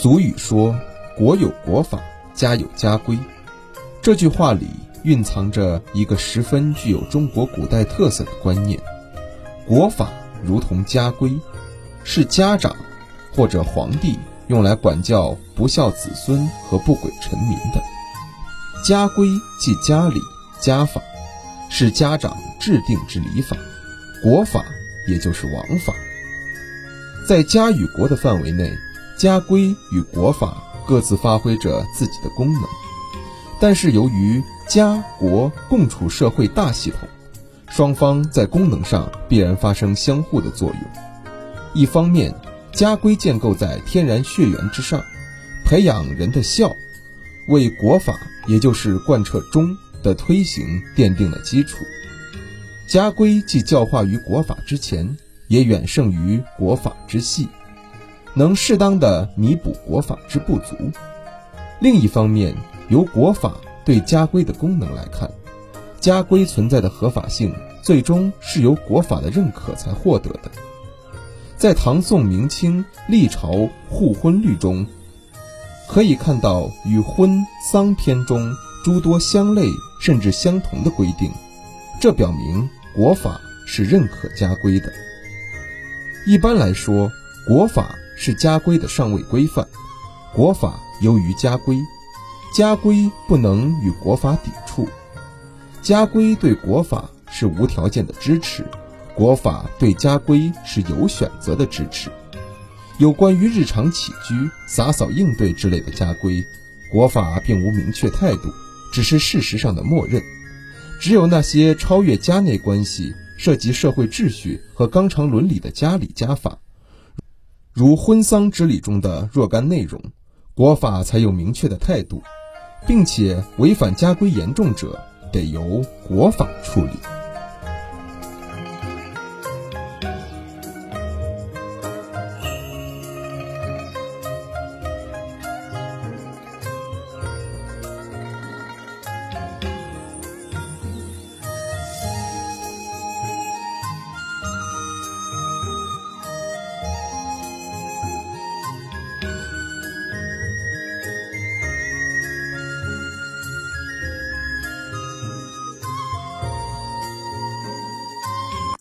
俗语说：“国有国法，家有家规。”这句话里蕴藏着一个十分具有中国古代特色的观念：国法如同家规，是家长或者皇帝用来管教不孝子孙和不轨臣民的；家规即家礼、家法，是家长制定之礼法；国法也就是王法。在家与国的范围内。家规与国法各自发挥着自己的功能，但是由于家国共处社会大系统，双方在功能上必然发生相互的作用。一方面，家规建构在天然血缘之上，培养人的孝，为国法也就是贯彻忠的推行奠定了基础。家规既教化于国法之前，也远胜于国法之系。能适当的弥补国法之不足。另一方面，由国法对家规的功能来看，家规存在的合法性最终是由国法的认可才获得的。在唐宋明清历朝互婚律中，可以看到与婚丧篇中诸多相类甚至相同的规定，这表明国法是认可家规的。一般来说，国法。是家规的上位规范，国法优于家规，家规不能与国法抵触，家规对国法是无条件的支持，国法对家规是有选择的支持。有关于日常起居、洒扫应对之类的家规，国法并无明确态度，只是事实上的默认。只有那些超越家内关系、涉及社会秩序和纲常伦理的家礼家法。如婚丧之礼中的若干内容，国法才有明确的态度，并且违反家规严重者，得由国法处理。